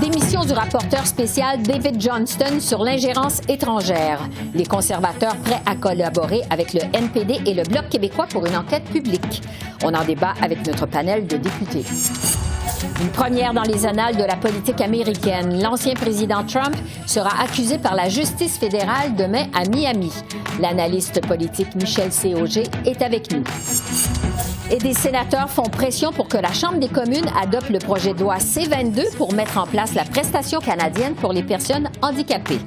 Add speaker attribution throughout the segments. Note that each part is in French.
Speaker 1: Démission du rapporteur spécial David Johnston sur l'ingérence étrangère. Les conservateurs prêts à collaborer avec le NPD et le Bloc québécois pour une enquête publique. On en débat avec notre panel de députés. Une première dans les annales de la politique américaine. L'ancien président Trump sera accusé par la justice fédérale demain à Miami. L'analyste politique Michel Cog est avec nous. Et des sénateurs font pression pour que la Chambre des communes adopte le projet de loi C-22 pour mettre en place la prestation canadienne pour les personnes handicapées.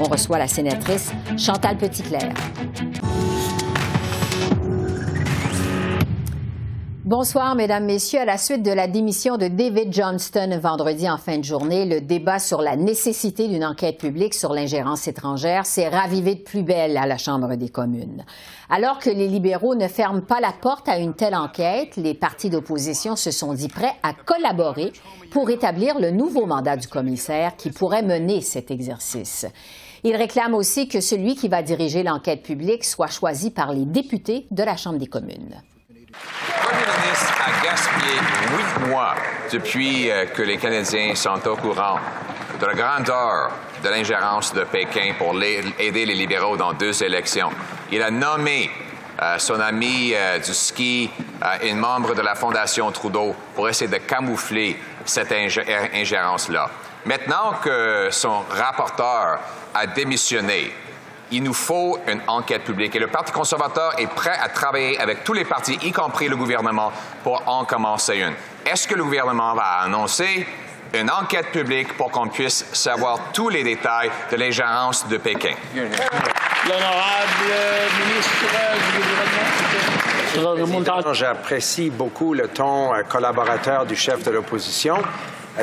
Speaker 1: On reçoit la sénatrice Chantal Petitclerc. Bonsoir, Mesdames, Messieurs. À la suite de la démission de David Johnston vendredi en fin de journée, le débat sur la nécessité d'une enquête publique sur l'ingérence étrangère s'est ravivé de plus belle à la Chambre des communes. Alors que les libéraux ne ferment pas la porte à une telle enquête, les partis d'opposition se sont dit prêts à collaborer pour établir le nouveau mandat du commissaire qui pourrait mener cet exercice. Ils réclament aussi que celui qui va diriger l'enquête publique soit choisi par les députés de la Chambre des communes.
Speaker 2: Le Premier ministre a gaspillé huit mois depuis euh, que les Canadiens sont au courant de la grandeur de l'ingérence de Pékin pour aider les libéraux dans deux élections. Il a nommé euh, son ami euh, du ski, une membre de la Fondation Trudeau, pour essayer de camoufler cette ingérence-là. Maintenant que son rapporteur a démissionné, il nous faut une enquête publique. Et le Parti conservateur est prêt à travailler avec tous les partis, y compris le gouvernement, pour en commencer une. Est-ce que le gouvernement va annoncer une enquête publique pour qu'on puisse savoir tous les détails de l'ingérence de Pékin?
Speaker 3: L'honorable ministre du gouvernement.
Speaker 4: J'apprécie beaucoup le ton euh, collaborateur du chef de l'opposition.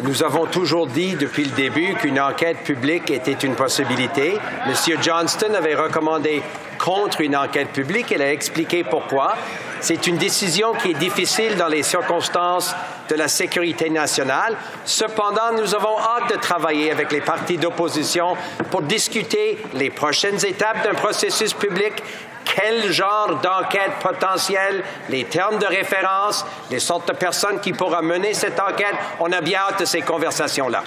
Speaker 4: Nous avons toujours dit depuis le début qu'une enquête publique était une possibilité. M. Johnston avait recommandé contre une enquête publique. Elle a expliqué pourquoi. C'est une décision qui est difficile dans les circonstances de la sécurité nationale. Cependant, nous avons hâte de travailler avec les partis d'opposition pour discuter les prochaines étapes d'un processus public quel genre d'enquête potentielle, les termes de référence, les sortes de personnes qui pourront mener cette enquête. On a bien hâte de ces conversations-là.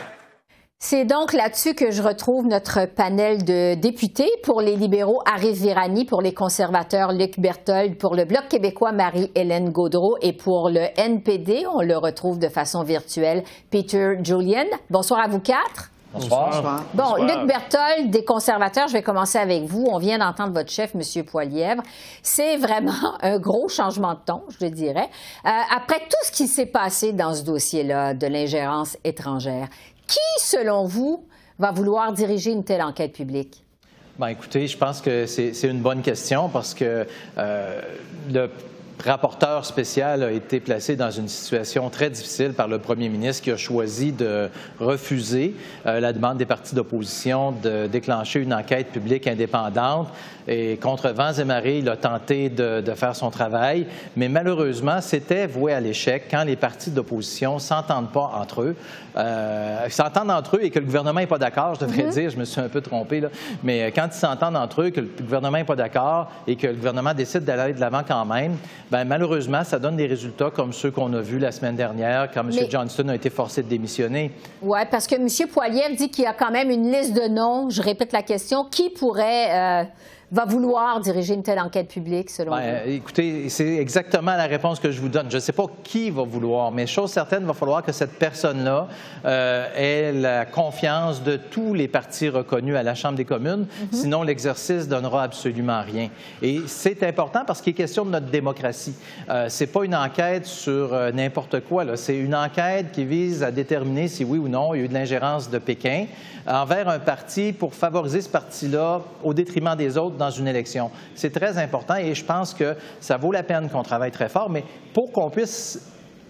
Speaker 1: C'est donc là-dessus que je retrouve notre panel de députés. Pour les libéraux, Arif Virani, pour les conservateurs, Luc Berthold, pour le Bloc québécois, Marie-Hélène Gaudreau et pour le NPD, on le retrouve de façon virtuelle, Peter Julian. Bonsoir à vous quatre.
Speaker 5: Bonsoir.
Speaker 1: Bon, Luc Berthold, des conservateurs, je vais commencer avec vous. On vient d'entendre votre chef, M. Poilièvre. C'est vraiment un gros changement de ton, je dirais. Euh, après tout ce qui s'est passé dans ce dossier-là de l'ingérence étrangère, qui, selon vous, va vouloir diriger une telle enquête publique?
Speaker 5: Bien, écoutez, je pense que c'est une bonne question parce que euh, le rapporteur spécial a été placé dans une situation très difficile par le premier ministre qui a choisi de refuser euh, la demande des partis d'opposition de déclencher une enquête publique indépendante. Et contre vents et marées, il a tenté de, faire son travail, mais malheureusement, c'était voué à l'échec quand les partis d'opposition s'entendent pas entre eux, euh, s'entendent entre eux et que le gouvernement n'est pas d'accord, je devrais mm-hmm. dire, je me suis un peu trompé, là, mais quand ils s'entendent entre eux, que le gouvernement n'est pas d'accord et que le gouvernement décide d'aller de l'avant quand même, ben, malheureusement, ça donne des résultats comme ceux qu'on a vus la semaine dernière quand M. Johnston a été forcé de démissionner.
Speaker 1: Oui, parce que M. Poilier dit qu'il y a quand même une liste de noms. Je répète la question. Qui pourrait euh, va vouloir diriger une telle enquête publique, selon ben,
Speaker 5: vous? Écoutez, c'est exactement la réponse que je vous donne. Je ne sais pas qui va vouloir, mais chose certaine, il va falloir que cette personne-là euh, ait la confiance de tous les partis reconnus à la Chambre des communes. Mhm. Sinon, l'exercice donnera absolument rien. Et c'est important parce qu'il est question de notre démocratie. Euh, c'est pas une enquête sur euh, n'importe quoi. C'est une enquête qui vise à déterminer si oui ou non il y a eu de l'ingérence de Pékin envers un parti pour favoriser ce parti-là au détriment des autres dans une élection. C'est très important et je pense que ça vaut la peine qu'on travaille très fort, mais pour qu'on puisse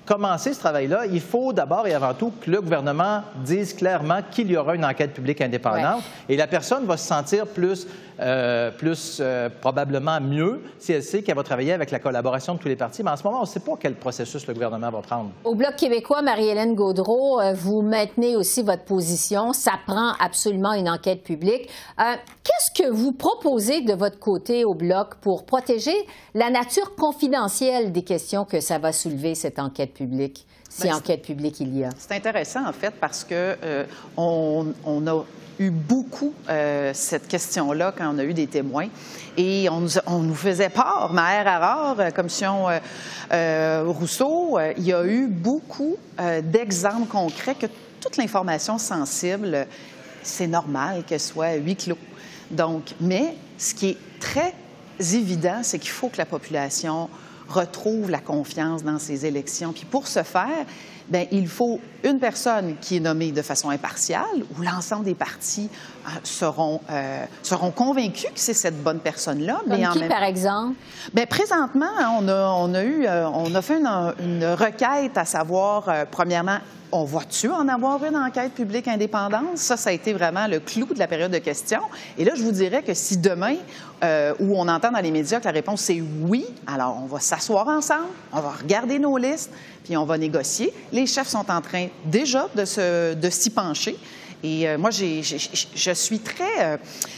Speaker 5: commencer ce travail-là, il faut d'abord et avant tout que le gouvernement dise clairement qu'il y aura une enquête publique indépendante et la personne va se sentir plus euh, plus euh, probablement mieux si elle sait qu'elle va travailler avec la collaboration de tous les partis. Mais en ce moment, on ne sait pas quel processus le gouvernement va prendre.
Speaker 1: Au Bloc québécois, Marie-Hélène Gaudreau, euh, vous maintenez aussi votre position. Ça prend absolument une enquête publique. Qu'est-ce que vous proposez de votre côté au Bloc pour protéger la nature confidentielle des questions que ça va soulever, cette enquête publique? Si ben, enquête publique il y a.
Speaker 6: C'est intéressant, en fait, parce que on, on a eu beaucoup euh, cette question-là quand on a eu des témoins. Et on nous, on nous faisait part, Maher Harard, euh, Commission euh, euh, Rousseau, il y a eu beaucoup d'exemples concrets que toute l'information sensible, c'est normal qu'elle soit huis clos. Donc, mais ce qui est très évident, c'est qu'il faut que la population retrouve la confiance dans ces élections. Puis pour ce faire, Bien, il faut une personne qui est nommée de façon impartiale, où l'ensemble des partis euh, seront, euh, seront convaincus que c'est cette bonne personne-là.
Speaker 1: mais qui, par exemple?
Speaker 6: Bien, présentement, on a, on a eu, euh, on a fait une, une requête à savoir, premièrement, on va-tu en avoir une enquête publique indépendante? Ça, ça a été vraiment le clou de la période de questions. Et là, je vous dirais que si demain, euh, où on entend dans les médias que la réponse est oui, alors on va s'asseoir ensemble, on va regarder nos listes, puis on va négocier. Les chefs sont en train déjà de, de s'y pencher. Et euh, moi, je suis très, euh,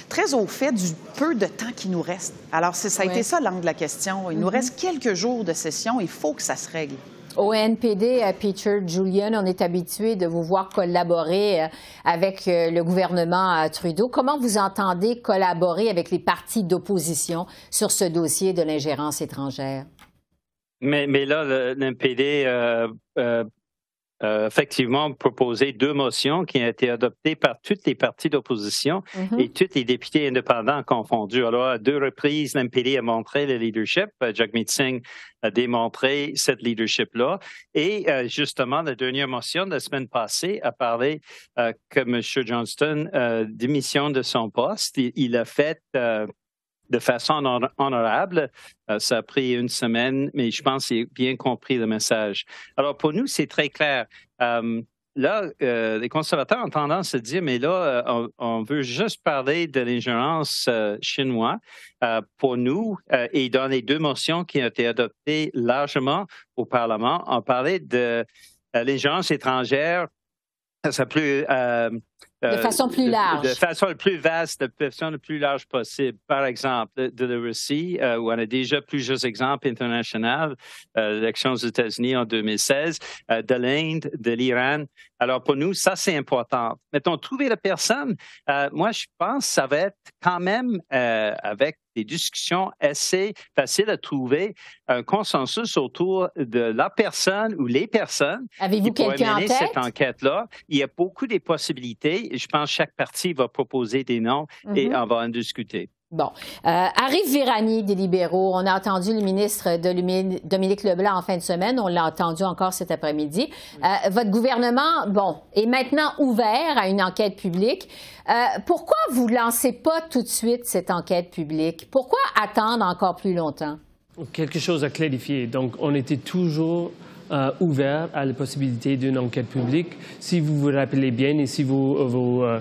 Speaker 6: très au fait du peu de temps qui nous reste. Alors, ça a été ça l'angle de la question. Il nous mm-hmm. reste quelques jours de session. Il faut que ça se règle.
Speaker 1: Au NPD, à Peter Julian, on est habitué de vous voir collaborer euh, avec euh, le gouvernement euh, Trudeau. Comment vous entendez collaborer avec les partis d'opposition sur ce dossier de l'ingérence étrangère?
Speaker 7: Mais, là, le, NPD euh, effectivement proposé deux motions qui ont été adoptées par toutes les partis d'opposition mm-hmm. et tous les députés indépendants confondus. Alors, à deux reprises, l'MPD a montré le leadership. Euh, Jagmeet Singh a démontré cette leadership-là. Et euh, justement, la dernière motion de la semaine passée a parlé que M. Johnston démissionne de son poste. Il, a fait de façon honorable. Euh, ça a pris une semaine, mais je pense qu'il a bien compris le message. Alors, pour nous, c'est très clair. Euh, là, euh, les conservateurs ont tendance à dire, mais là, on, veut juste parler de l'ingérence chinoise. pour nous, et dans les deux motions qui ont été adoptées largement au Parlement, on parlait de l'ingérence étrangère ça
Speaker 1: de euh, façon plus large.
Speaker 7: De, façon la plus vaste, de façon la plus large possible. Par exemple, de, la Russie, euh, où on a déjà plusieurs exemples internationaux, euh, l'élection aux États-Unis en 2016, de l'Inde, de l'Iran. Alors, pour nous, ça, c'est important. Mettons, trouver la personne, moi, je pense que ça va être quand même avec des discussions assez faciles à trouver un consensus autour de la personne ou les personnes
Speaker 1: Avez-vous qui pourraient mener
Speaker 7: cette enquête-là. Il y a beaucoup de possibilités je pense que chaque parti va proposer des noms et on va en discuter.
Speaker 1: Bon. Euh, arrive Virani des libéraux. On a entendu le ministre de Dominique Leblanc en fin de semaine. On l'a entendu encore cet après-midi. Euh, votre gouvernement, bon, est maintenant ouvert à une enquête publique. Euh, pourquoi vous lancez pas tout de suite cette enquête publique? Pourquoi attendre encore plus longtemps?
Speaker 8: Quelque chose à clarifier. Donc, on était toujours ouvert à la possibilité d'une enquête publique. Si vous vous rappelez bien et si vous, vous euh,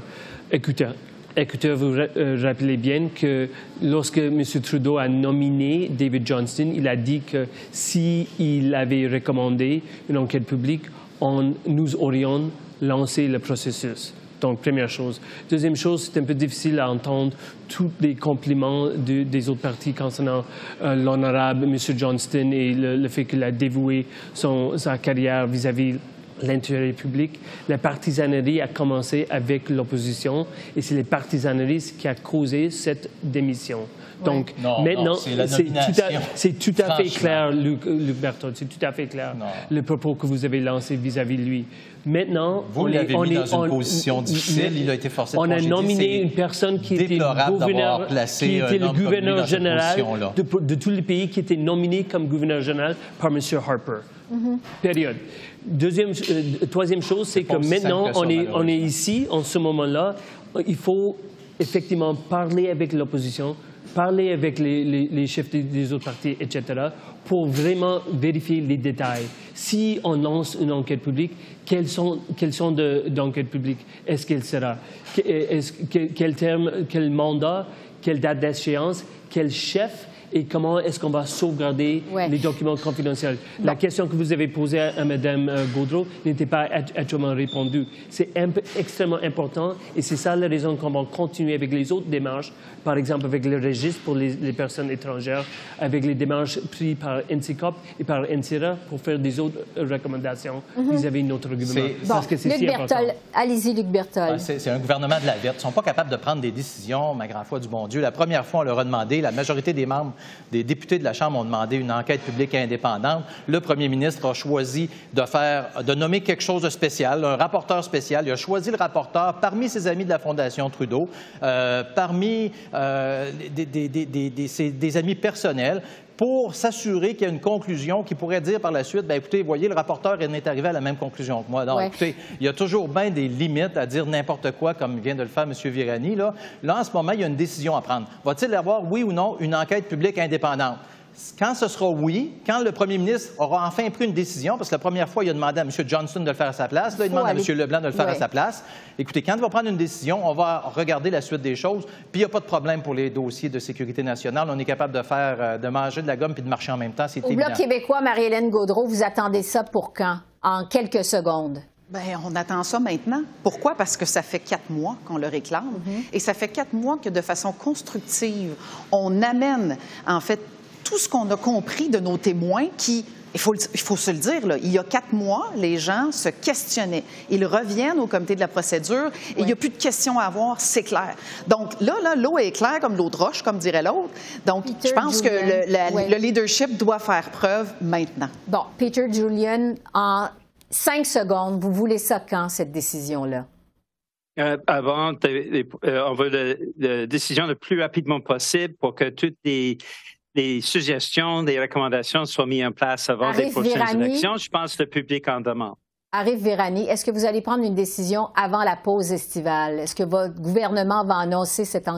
Speaker 8: écoutez, vous euh, rappelez bien que lorsque M. Trudeau a nominé David Johnston, il a dit que s'il avait recommandé une enquête publique, on, nous aurions lancé le processus. Donc, première chose. Deuxième chose, c'est un peu difficile à entendre tous les compliments des autres partis concernant euh, l'honorable M. Johnston et le, fait qu'il a dévoué son, sa carrière vis-à-vis l'intérêt public. La partisanerie a commencé avec l'opposition et c'est les partisaneries qui a causé cette démission. Donc maintenant, c'est tout, à fait clair, Luc, Luc c'est tout à fait clair le propos que vous avez lancé vis-à-vis de lui. Maintenant,
Speaker 5: vous l'avez mis dans une position difficile. Il a été forcé de
Speaker 8: On a nominé une personne qui était, gouverneur, qui était le gouverneur général de, tous les pays qui était nominé comme gouverneur général par M. Harper. Mm-hmm. Période. Deuxième, euh, troisième chose, c'est que maintenant, on est, on est ici, en ce moment-là. Il faut effectivement parler avec l'opposition parler avec les, chefs des, autres partis, etc., pour vraiment vérifier les détails. Si on lance une enquête publique, quels sont, quels sont d'enquête publique Est-ce qu'elle sera Quel terme, quel mandat, quelle date d'échéance, quel chef et comment est-ce qu'on va sauvegarder les documents confidentiels. La question que vous avez posée à, Mme euh, Gaudreau n'était pas actuellement répondue. C'est extrêmement important et c'est ça la raison qu'on va continuer avec les autres démarches, par exemple avec le registre pour les, personnes étrangères, avec les démarches prises par NCCOP et par NCRA pour faire des autres recommandations mhm. vis-à-vis de notre gouvernement.
Speaker 1: Parce que c'est si Allez-y, Luc Bertol.
Speaker 5: c'est un gouvernement de la verte. Ils ne sont pas capables de prendre des décisions, ma grande foi du bon Dieu. La première fois, on leur a demandé, la majorité des membres des députés de la Chambre ont demandé une enquête publique indépendante. Le premier ministre a choisi de faire, de nommer quelque chose de spécial, un rapporteur spécial. Il a choisi le rapporteur parmi ses amis de la Fondation Trudeau, euh, parmi euh, des, amis personnels pour s'assurer qu'il y a une conclusion qui pourrait dire par la suite, bien, écoutez, voyez, le rapporteur n'est arrivé à la même conclusion que moi. Donc, écoutez, il y a toujours bien des limites à dire n'importe quoi, comme vient de le faire M. Virani. Là. là, en ce moment, il y a une décision à prendre. Va-t-il y avoir, oui ou non, une enquête publique indépendante? Quand ce sera oui, quand le premier ministre aura enfin pris une décision, parce que la première fois, il a demandé à M. Johnston de le faire à sa place, là, il demande à M. Leblanc de le faire à sa place. Écoutez, quand il va prendre une décision, on va regarder la suite des choses, puis il n'y a pas de problème pour les dossiers de sécurité nationale. On est capable de faire, euh, de manger de la gomme puis de marcher en même temps, c'est
Speaker 1: Au Bloc québécois, Marie-Hélène Gaudreau, vous attendez ça pour quand? En quelques secondes.
Speaker 6: Bien, on attend ça maintenant. Pourquoi? Parce que ça fait quatre mois qu'on le réclame. Mm-hmm. Et ça fait quatre mois que, de façon constructive, on amène, en fait, tout ce qu'on a compris de nos témoins qui, il faut, il faut se le dire, là, il y a quatre mois, les gens se questionnaient. Ils reviennent au comité de la procédure et il n'y a plus de questions à avoir, c'est clair. Donc là, là, l'eau est claire comme l'eau de roche, comme dirait l'autre. Donc, je pense que le, le, leadership doit faire preuve maintenant.
Speaker 1: Bon, Peter Julian, en cinq secondes, vous voulez ça quand, cette décision-là?
Speaker 7: Euh, avant, euh, on veut la décision le plus rapidement possible pour que toutes les les suggestions, des recommandations soient mises en place avant les prochaines élections. Je pense que le public en demande.
Speaker 1: Arrive Vérani, est-ce que vous allez prendre une décision avant la pause estivale? Est-ce que votre gouvernement va annoncer cette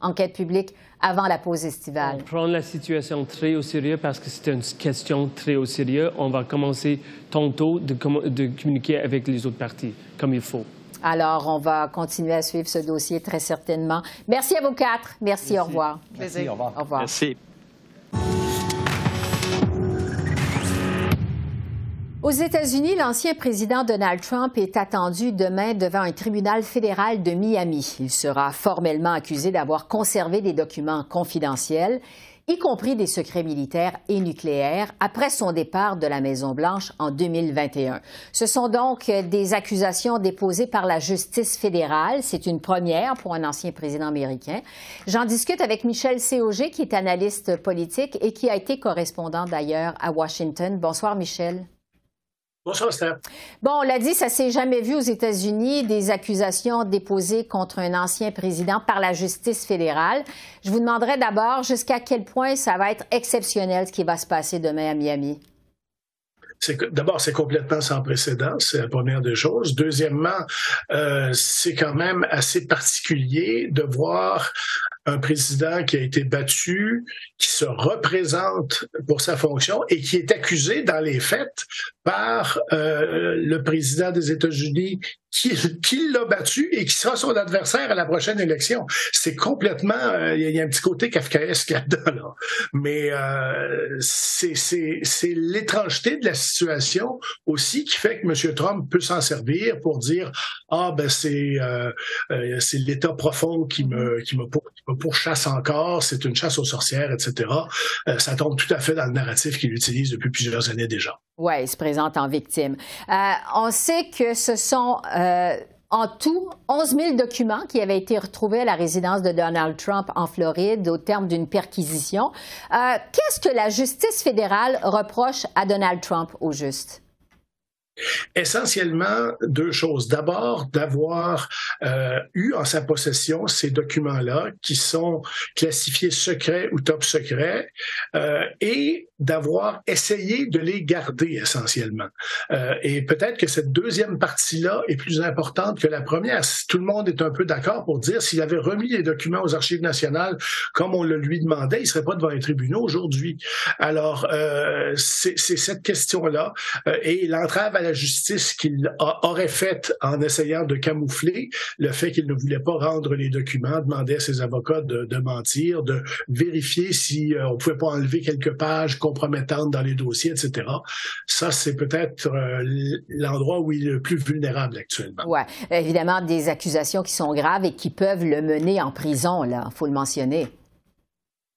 Speaker 1: enquête publique avant la pause estivale?
Speaker 8: On prend la situation très au sérieux parce que c'est une question très au sérieux. On va commencer tantôt de, de communiquer avec les autres partis comme il faut.
Speaker 1: Alors, on va continuer à suivre ce dossier très certainement. Merci à vous quatre. Merci, au revoir.
Speaker 5: Merci, au revoir.
Speaker 1: Au revoir.
Speaker 7: Merci.
Speaker 1: Aux États-Unis, l'ancien président Donald Trump est attendu demain devant un tribunal fédéral de Miami. Il sera formellement accusé d'avoir conservé des documents confidentiels y compris des secrets militaires et nucléaires, après son départ de la Maison-Blanche en 2021. Ce sont donc des accusations déposées par la justice fédérale. C'est une première pour un ancien président américain. J'en discute avec Michel Cog, qui est analyste politique et qui a été correspondant d'ailleurs à Washington. Bonsoir, Michel.
Speaker 9: Bonsoir,
Speaker 1: Bon, on l'a dit, ça s'est jamais vu aux États-Unis, des accusations déposées contre un ancien président par la justice fédérale. Je vous demanderai d'abord jusqu'à quel point ça va être exceptionnel ce qui va se passer demain à Miami.
Speaker 9: D'abord, c'est complètement sans précédent, c'est la première des choses. Deuxièmement, euh, c'est quand même assez particulier de voir un président qui a été battu, qui se représente pour sa fonction et qui est accusé dans les faits par euh, le président des États-Unis qui, qui l'a battu et qui sera son adversaire à la prochaine élection. C'est complètement, euh, il y, a un petit côté kafkaesque là-dedans, Mais euh, c'est l'étrangeté de la situation aussi qui fait que M. Trump peut s'en servir pour dire ah ben c'est l'État profond qui me qui me, me pourchasse encore, c'est une chasse aux sorcières, Euh, ça tombe tout à fait dans le narratif qu'il utilise depuis plusieurs années déjà.
Speaker 1: Oui, il se présente en victime. Euh, on sait que ce sont euh, en tout 11 000 documents qui avaient été retrouvés à la résidence de Donald Trump en Floride au terme d'une perquisition. Qu'est-ce que la justice fédérale reproche à Donald Trump au juste?
Speaker 9: Essentiellement, deux choses. D'abord, d'avoir euh, eu en sa possession ces documents-là qui sont classifiés secrets ou top secrets euh, et d'avoir essayé de les garder essentiellement. Euh, et peut-être que cette deuxième partie-là est plus importante que la première. Tout le monde est un peu d'accord pour dire s'il avait remis les documents aux archives nationales comme on le lui demandait, il serait pas devant les tribunaux aujourd'hui. Alors, c'est cette question-là et l'entrave à la justice qu'il aurait faite en essayant de camoufler le fait qu'il ne voulait pas rendre les documents, demander à ses avocats de, de mentir, de vérifier si euh, on pouvait pas enlever quelques pages compromettantes dans les dossiers, etc. Ça, c'est peut-être euh, l'endroit où il est le plus vulnérable actuellement.
Speaker 1: Oui, évidemment, des accusations qui sont graves et qui peuvent le mener en prison, là, faut le mentionner.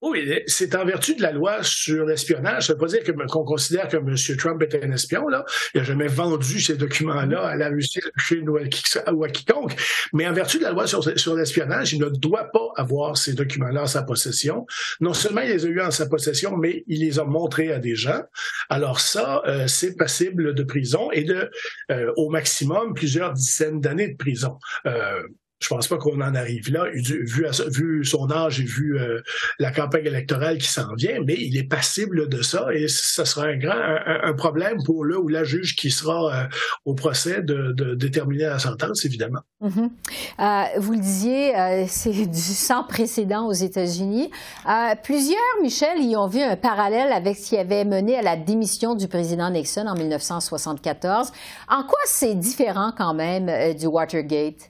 Speaker 9: Oui, c'est en vertu de la loi sur l'espionnage. Ça ne veut pas dire qu'on considère que M. Trump était un espion. Là. Il n'a jamais vendu ces documents-là à la Russie, à la Chine ou à, quiconque. Mais en vertu de la loi sur, sur l'espionnage, il ne doit pas avoir ces documents-là en sa possession. Non seulement il les a eus en sa possession, mais il les a montrés à des gens. Alors ça, euh, c'est passible de prison et de, euh, au maximum, plusieurs dizaines d'années de prison. Euh, je pense pas qu'on en arrive là, vu, son âge et vu euh, la campagne électorale qui s'en vient, mais il est passible de ça et ça sera un problème pour le ou la juge qui sera euh, au procès de, déterminer la sentence, évidemment.
Speaker 1: Mm-hmm. euh, vous le disiez, c'est du sans précédent aux États-Unis. plusieurs, Michel, y ont vu un parallèle avec ce qui avait mené à la démission du président Nixon en 1974. En quoi c'est différent quand même du Watergate?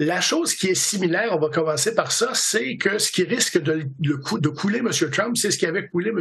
Speaker 9: La chose qui est similaire, on va commencer par ça, c'est que ce qui risque de, couler M. Trump, c'est ce qui avait coulé M.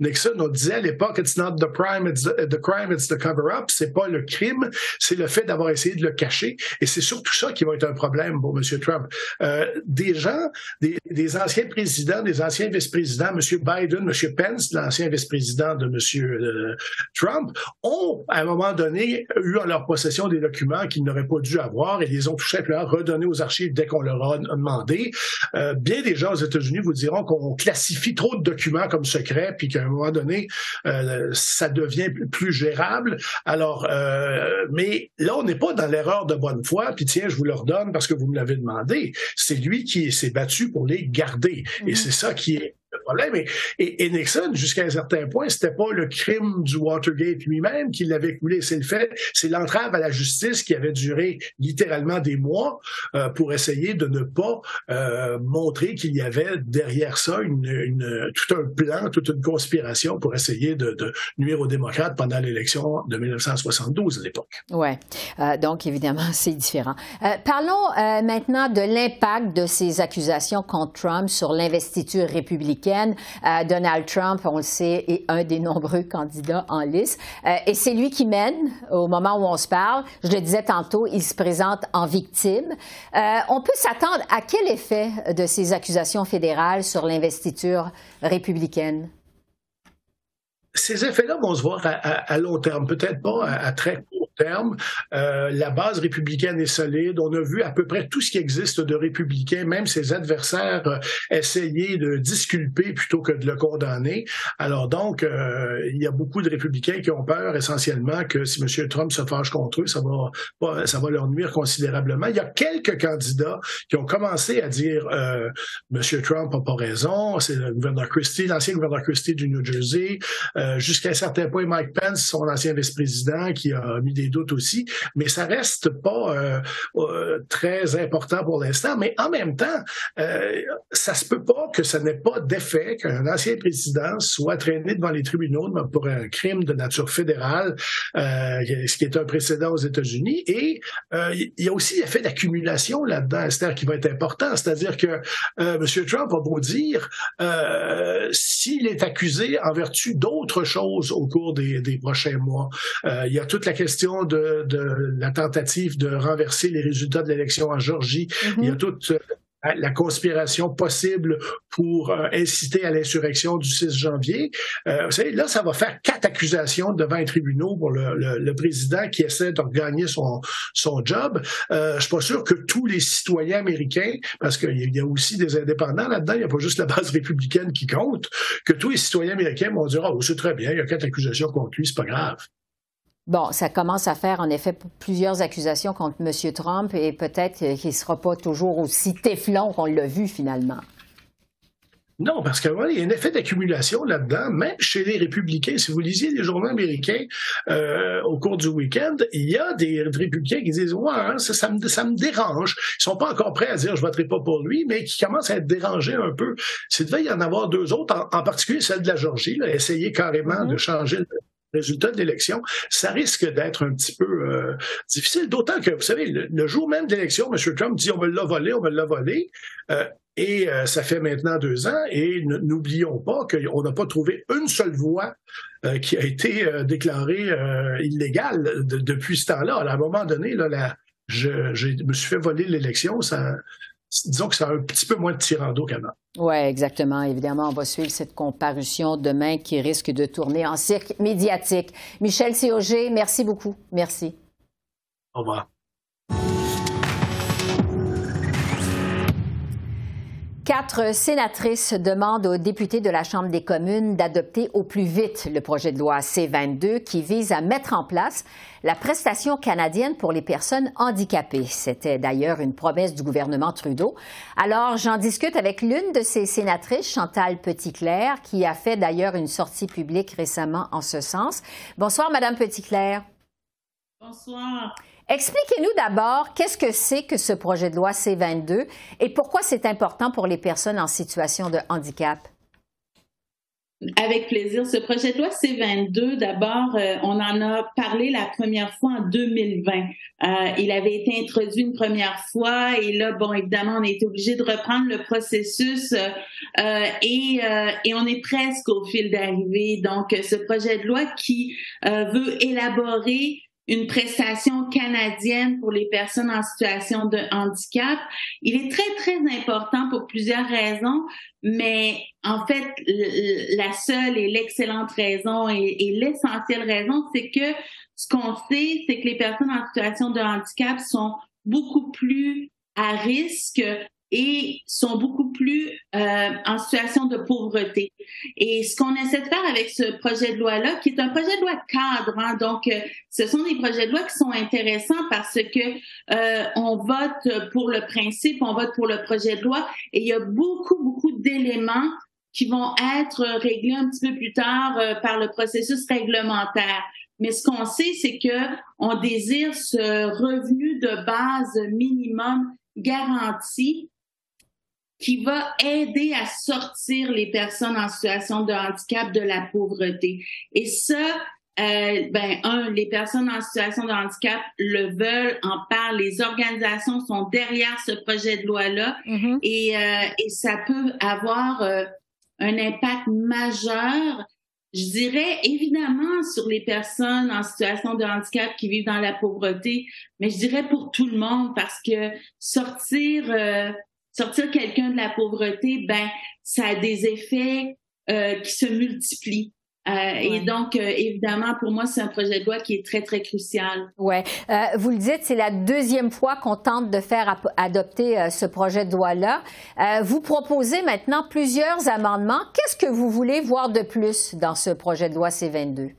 Speaker 9: Nixon. On disait à l'époque, it's not the crime, it's the, crime, it's the cover-up. C'est pas le crime, c'est le fait d'avoir essayé de le cacher. Et c'est surtout ça qui va être un problème pour M. Trump. Euh, des gens, des, des, anciens présidents, des anciens vice-présidents, M. Biden, M. Pence, l'ancien vice-président de M. Euh, Trump, ont, à un moment donné, eu en leur possession des documents qu'ils n'auraient pas dû avoir et les ont tout simplement donner aux archives dès qu'on leur a demandé. Euh, bien des gens aux États-Unis vous diront qu'on classifie trop de documents comme secrets, puis qu'à un moment donné, euh, ça devient plus gérable. Alors, euh, mais là, on n'est pas dans l'erreur de bonne foi, puis tiens, je vous le redonne parce que vous me l'avez demandé. C'est lui qui s'est battu pour les garder. Et mm-hmm. c'est ça qui est problème. Et, et, Nixon, jusqu'à un certain point, c'était pas le crime du Watergate lui-même qui l'avait coulé, c'est le fait, c'est l'entrave à la justice qui avait duré littéralement des mois euh, pour essayer de ne pas euh, montrer qu'il y avait derrière ça tout un plan, toute une conspiration pour essayer de, nuire aux démocrates pendant l'élection de 1972 à l'époque.
Speaker 1: Ouais, euh, donc évidemment c'est différent. Parlons maintenant de l'impact de ces accusations contre Trump sur l'investiture républicaine euh, Donald Trump, on le sait, est un des nombreux candidats en liste. Euh, et c'est lui qui mène au moment où on se parle. Je le disais tantôt, il se présente en victime. Euh, on peut s'attendre à quel effet de ces accusations fédérales sur l'investiture républicaine?
Speaker 9: Ces effets-là vont se voir à, long terme, peut-être pas à, à très court Euh, la base républicaine est solide. On a vu à peu près tout ce qui existe de républicain, même ses adversaires euh, essayer de disculper plutôt que de le condamner. Alors donc, euh, il y a beaucoup de républicains qui ont peur essentiellement que si M. Trump se fâche contre eux, ça va, leur nuire considérablement. Il y a quelques candidats qui ont commencé à dire euh, M. Trump n'a pas raison. C'est le gouverneur Christie, l'ancien gouverneur Christie du New Jersey. Jusqu'à un certain point, Mike Pence, son ancien vice-président, qui a mis des doutes aussi, mais ça reste pas euh, euh, très important pour l'instant. Mais en même temps, euh, ça se peut pas que ça n'ait pas d'effet qu'un ancien président soit traîné devant les tribunaux pour un crime de nature fédérale, ce qui est un précédent aux États-Unis. Et il y a aussi l'effet d'accumulation là-dedans, c'est-à-dire qui va être important. C'est-à-dire que M. Trump va beau dire s'il est accusé en vertu d'autres choses au cours des prochains mois. il y a toute la question de, la tentative de renverser les résultats de l'élection en Georgie. Il y a toute euh, la conspiration possible pour euh, inciter à l'insurrection du 6 janvier. Euh, vous savez, là, ça va faire quatre accusations devant un tribunal pour le, président qui essaie de gagner son, son job. Euh, je suis pas sûr que tous les citoyens américains, parce qu'il y a aussi des indépendants là-dedans, il n'y a pas juste la base républicaine qui compte, que tous les citoyens américains vont dire, oh, c'est très bien, il y a quatre accusations contre lui, c'est pas grave.
Speaker 1: Bon, ça commence à faire en effet plusieurs accusations contre M. Trump et peut-être qu'il ne sera pas toujours aussi téflon qu'on l'a vu finalement.
Speaker 9: Non, parce qu'il y a un effet d'accumulation là-dedans, même chez les républicains. Si vous lisiez les journaux américains euh, au cours du week-end, il y a des républicains qui disent Ouais, hein, ça, me, ça me dérange. Ils sont pas encore prêts à dire je voterai pas pour lui, mais qui commencent à être dérangés un peu. S'il devait y en avoir deux autres, en, particulier celle de la Georgie, là, essayer carrément de mm-hmm. changer le résultat de l'élection, ça risque d'être un petit peu euh, difficile. D'autant que, vous savez, le, jour même de l'élection, M. Trump dit on me l'a volé, on me l'a volé. Euh, et euh, ça fait maintenant deux ans, et n'oublions pas qu'on n'a pas trouvé une seule voix qui a été déclarée illégale depuis ce temps-là. À un moment donné, là, je, me suis fait voler l'élection. Disons que ça a un petit peu moins de tirando qu'avant.
Speaker 1: Oui, exactement. Évidemment, on va suivre cette comparution demain qui risque de tourner en cirque médiatique. Michel Cog, merci beaucoup. Merci.
Speaker 9: Au revoir.
Speaker 1: Quatre sénatrices demandent aux députés de la Chambre des communes d'adopter au plus vite le projet de loi C-22 qui vise à mettre en place la prestation canadienne pour les personnes handicapées. C'était d'ailleurs une promesse du gouvernement Trudeau. Alors, j'en discute avec l'une de ces sénatrices, Chantal Petitclerc, qui a fait d'ailleurs une sortie publique récemment en ce sens. Bonsoir, Madame Petitclerc.
Speaker 10: Bonsoir.
Speaker 1: Expliquez-nous d'abord qu'est-ce que c'est que ce projet de loi C-22 et pourquoi c'est important pour les personnes en situation de handicap.
Speaker 10: Avec plaisir. Ce projet de loi C-22, d'abord, euh, on en a parlé la première fois en 2020. Euh, il avait été introduit une première fois et là, bon, évidemment, on a été obligé de reprendre le processus euh, et, et on est presque au fil d'arrivée. Donc, ce projet de loi qui veut élaborer une prestation canadienne pour les personnes en situation de handicap. Il est très, très important pour plusieurs raisons, mais en fait, la seule et l'excellente raison et, l'essentielle raison, c'est que ce qu'on sait, c'est que les personnes en situation de handicap sont beaucoup plus à risque et sont beaucoup plus euh, en situation de pauvreté. Et ce qu'on essaie de faire avec ce projet de loi-là, qui est un projet de loi cadre, hein, donc euh, ce sont des projets de loi qui sont intéressants parce que euh, on vote pour le principe, on vote pour le projet de loi, et il y a beaucoup, beaucoup d'éléments qui vont être réglés un petit peu plus tard euh, par le processus réglementaire. Mais ce qu'on sait, c'est que on désire ce revenu de base minimum garanti qui va aider à sortir les personnes en situation de handicap de la pauvreté. Et ça, euh, ben un, les personnes en situation de handicap le veulent, en parlent, les organisations sont derrière ce projet de loi-là mm-hmm. et, euh, et ça peut avoir euh, un impact majeur je dirais évidemment sur les personnes en situation de handicap qui vivent dans la pauvreté, mais je dirais pour tout le monde parce que sortir euh, sortir quelqu'un de la pauvreté, ben ça a des effets euh, qui se multiplient. Euh, Et donc, euh, évidemment, pour moi, c'est un projet de loi qui est très, très crucial.
Speaker 1: Oui. Euh, vous le dites, c'est la deuxième fois qu'on tente de faire adopter ce projet de loi-là. vous proposez maintenant plusieurs amendements. Qu'est-ce que vous voulez voir de plus dans ce projet de loi C-22?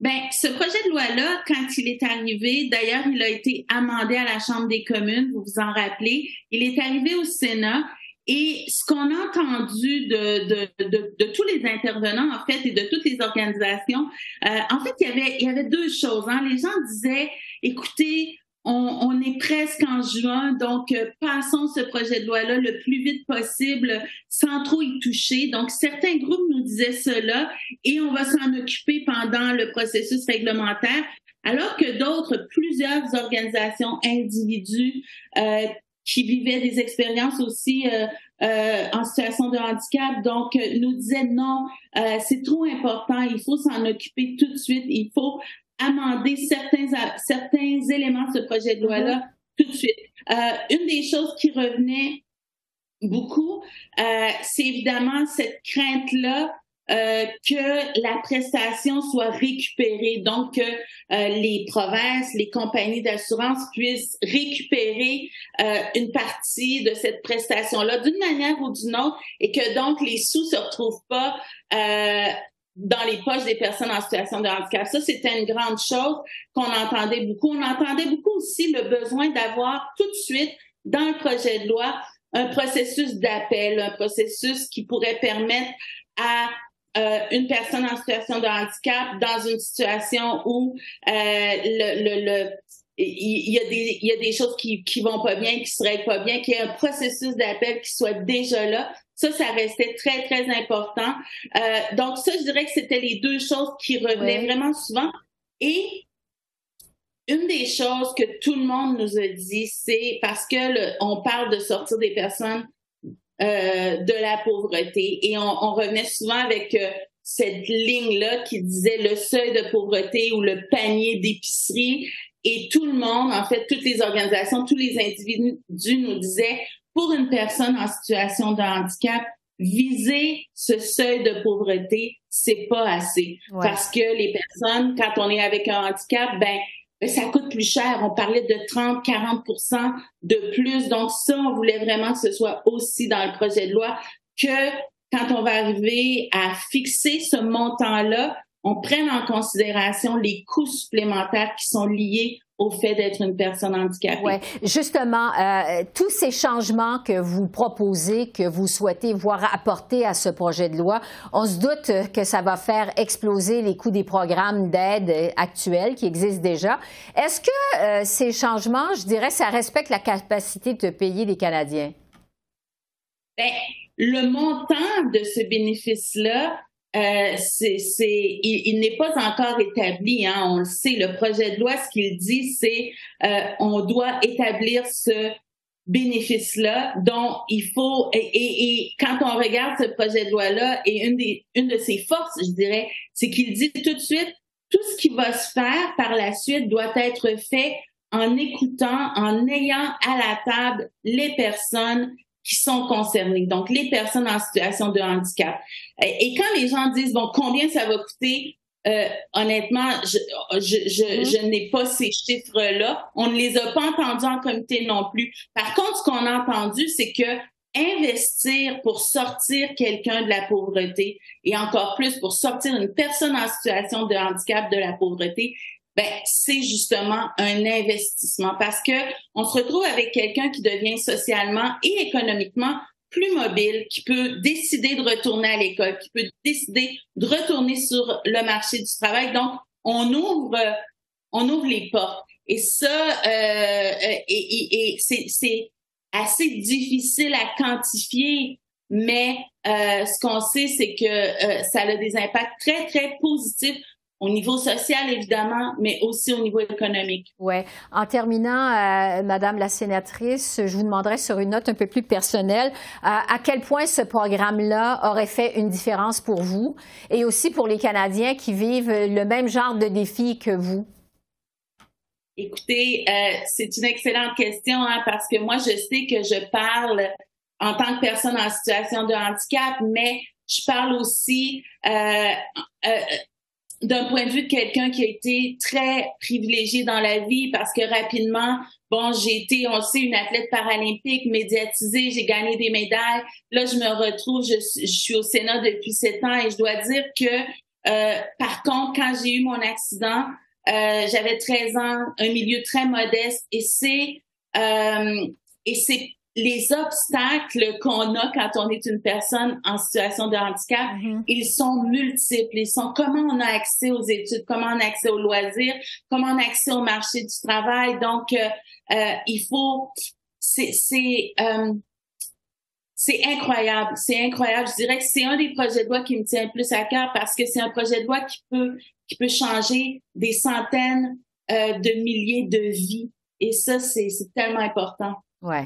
Speaker 10: Ben, ce projet de loi-là, quand il est arrivé, d'ailleurs, il a été amendé à la Chambre des communes, vous vous en rappelez, il est arrivé au Sénat et ce qu'on a entendu de, de, de, de, tous les intervenants, en fait, et de toutes les organisations, euh, en fait, il y avait, il y avait deux choses. Hein. Les gens disaient, écoutez, on, est presque en juin, donc euh, passons ce projet de loi-là le plus vite possible sans trop y toucher. Donc, certains groupes nous disaient cela et on va s'en occuper pendant le processus réglementaire, alors que d'autres, plusieurs organisations, individus euh, qui vivaient des expériences aussi euh, en situation de handicap, donc nous disaient non, c'est trop important, il faut s'en occuper tout de suite, il faut amender certains, certains éléments de ce projet de loi-là mm-hmm. tout de suite. Euh, une des choses qui revenait beaucoup, euh, c'est évidemment cette crainte-là euh, que la prestation soit récupérée, donc que euh, les provinces, les compagnies d'assurance puissent récupérer euh, une partie de cette prestation-là d'une manière ou d'une autre, et que donc les sous se retrouvent pas dans les poches des personnes en situation de handicap. Ça, c'était une grande chose qu'on entendait beaucoup. On entendait beaucoup aussi le besoin d'avoir tout de suite dans le projet de loi un processus d'appel, un processus qui pourrait permettre à euh, une personne en situation de handicap dans une situation où euh, le, le, le il y a des il y a des choses qui qui vont pas bien, qui seraient pas bien, qu'il y ait un processus d'appel qui soit déjà là. Ça, ça restait très très important. Euh, donc ça, je dirais que c'était les deux choses qui revenaient vraiment souvent. Et une des choses que tout le monde nous a dit, c'est parce que le, on parle de sortir des personnes euh, de la pauvreté et on, on revenait souvent avec euh, cette ligne-là qui disait le seuil de pauvreté ou le panier d'épicerie et tout le monde, en fait, toutes les organisations, tous les individus nous disaient pour une personne en situation de handicap, viser ce seuil de pauvreté, c'est pas assez. Parce que les personnes, quand on est avec un handicap, ben, ben, ça coûte plus cher. On parlait de 30, 40% de plus. Donc ça, on voulait vraiment que ce soit aussi dans le projet de loi que quand on va arriver à fixer ce montant-là, on prenne en considération les coûts supplémentaires qui sont liés au fait d'être une personne handicapée.
Speaker 1: Oui, justement, euh, tous ces changements que vous proposez, que vous souhaitez voir apporter à ce projet de loi, on se doute que ça va faire exploser les coûts des programmes d'aide actuels qui existent déjà. Est-ce que euh, ces changements, je dirais, ça respecte la capacité de payer les Canadiens?
Speaker 10: Bien, le montant de ce bénéfice-là euh, c'est, il, n'est pas encore établi. Hein, on le sait. Le projet de loi, ce qu'il dit, c'est euh, on doit établir ce bénéfice-là dont il faut et, et, quand on regarde ce projet de loi-là et une des une de ses forces, je dirais, c'est qu'il dit tout de suite tout ce qui va se faire par la suite doit être fait en écoutant, en ayant à la table les personnes qui sont concernés, donc les personnes en situation de handicap. Et, quand les gens disent, bon, combien ça va coûter, euh, honnêtement, je, je, je, mm-hmm. je n'ai pas ces chiffres-là. On ne les a pas entendus en comité non plus. Par contre, ce qu'on a entendu, c'est que investir pour sortir quelqu'un de la pauvreté et encore plus pour sortir une personne en situation de handicap de la pauvreté, ben c'est justement un investissement parce que on se retrouve avec quelqu'un qui devient socialement et économiquement plus mobile, qui peut décider de retourner à l'école, qui peut décider de retourner sur le marché du travail. Donc, on ouvre, on ouvre les portes. Et ça, euh, et, et, c'est assez difficile à quantifier, mais euh, ce qu'on sait, c'est que euh, ça a des impacts très, très positifs au niveau social, évidemment, mais aussi au niveau économique.
Speaker 1: Oui. En terminant, euh, Madame la sénatrice, je vous demanderais sur une note un peu plus personnelle, euh, à quel point ce programme-là aurait fait une différence pour vous et aussi pour les Canadiens qui vivent le même genre de défi que vous?
Speaker 10: Écoutez, euh, c'est une excellente question hein, parce que moi, je sais que je parle en tant que personne en situation de handicap, mais je parle aussi euh, euh, d'un point de vue de quelqu'un qui a été très privilégié dans la vie parce que rapidement, bon, j'ai été, on sait, une athlète paralympique médiatisée, j'ai gagné des médailles. Là, je me retrouve, je, je, suis au Sénat depuis sept ans et je dois dire que, euh, par contre, quand j'ai eu mon accident, euh, j'avais 13 ans, un milieu très modeste et c'est euh, et c'est les obstacles qu'on a quand on est une personne en situation de handicap, mm-hmm. ils sont multiples. Ils sont comment on a accès aux études, comment on a accès aux loisirs, comment on a accès au marché du travail. Donc, euh, euh il faut, c'est, c'est, euh, c'est incroyable, c'est incroyable. Je dirais que c'est un des projets de loi qui me tient le plus à cœur parce que c'est un projet de loi qui peut, qui peut changer des centaines euh, de milliers de vies. Et ça, c'est, c'est tellement important.
Speaker 1: Oui.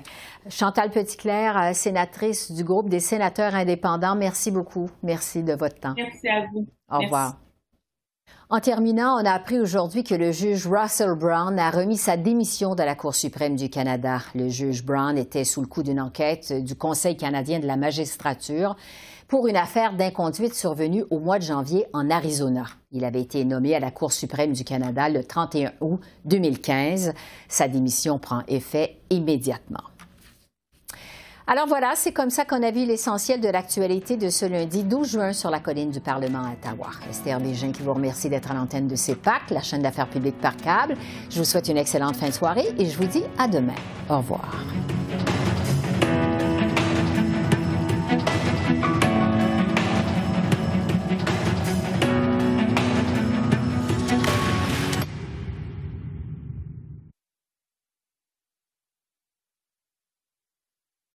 Speaker 1: Chantal Petitclerc, euh, sénatrice du groupe des sénateurs indépendants, merci beaucoup. Merci de votre temps.
Speaker 10: Merci à vous.
Speaker 1: Au revoir. En terminant, on a appris aujourd'hui que le juge Russell Brown a remis sa démission de la Cour suprême du Canada. Le juge Brown était sous le coup d'une enquête du Conseil canadien de la magistrature pour une affaire d'inconduite survenue au mois de janvier en Arizona. Il avait été nommé à la Cour suprême du Canada le 31 août 2015. Sa démission prend effet immédiatement. Alors voilà, c'est comme ça qu'on a vu l'essentiel de l'actualité de ce lundi 12 juin sur la colline du Parlement à Ottawa. Esther Bégin qui vous remercie d'être à l'antenne de CEPAC, la chaîne d'affaires publiques par câble. Je vous souhaite une excellente fin de soirée et je vous dis à demain. Au revoir.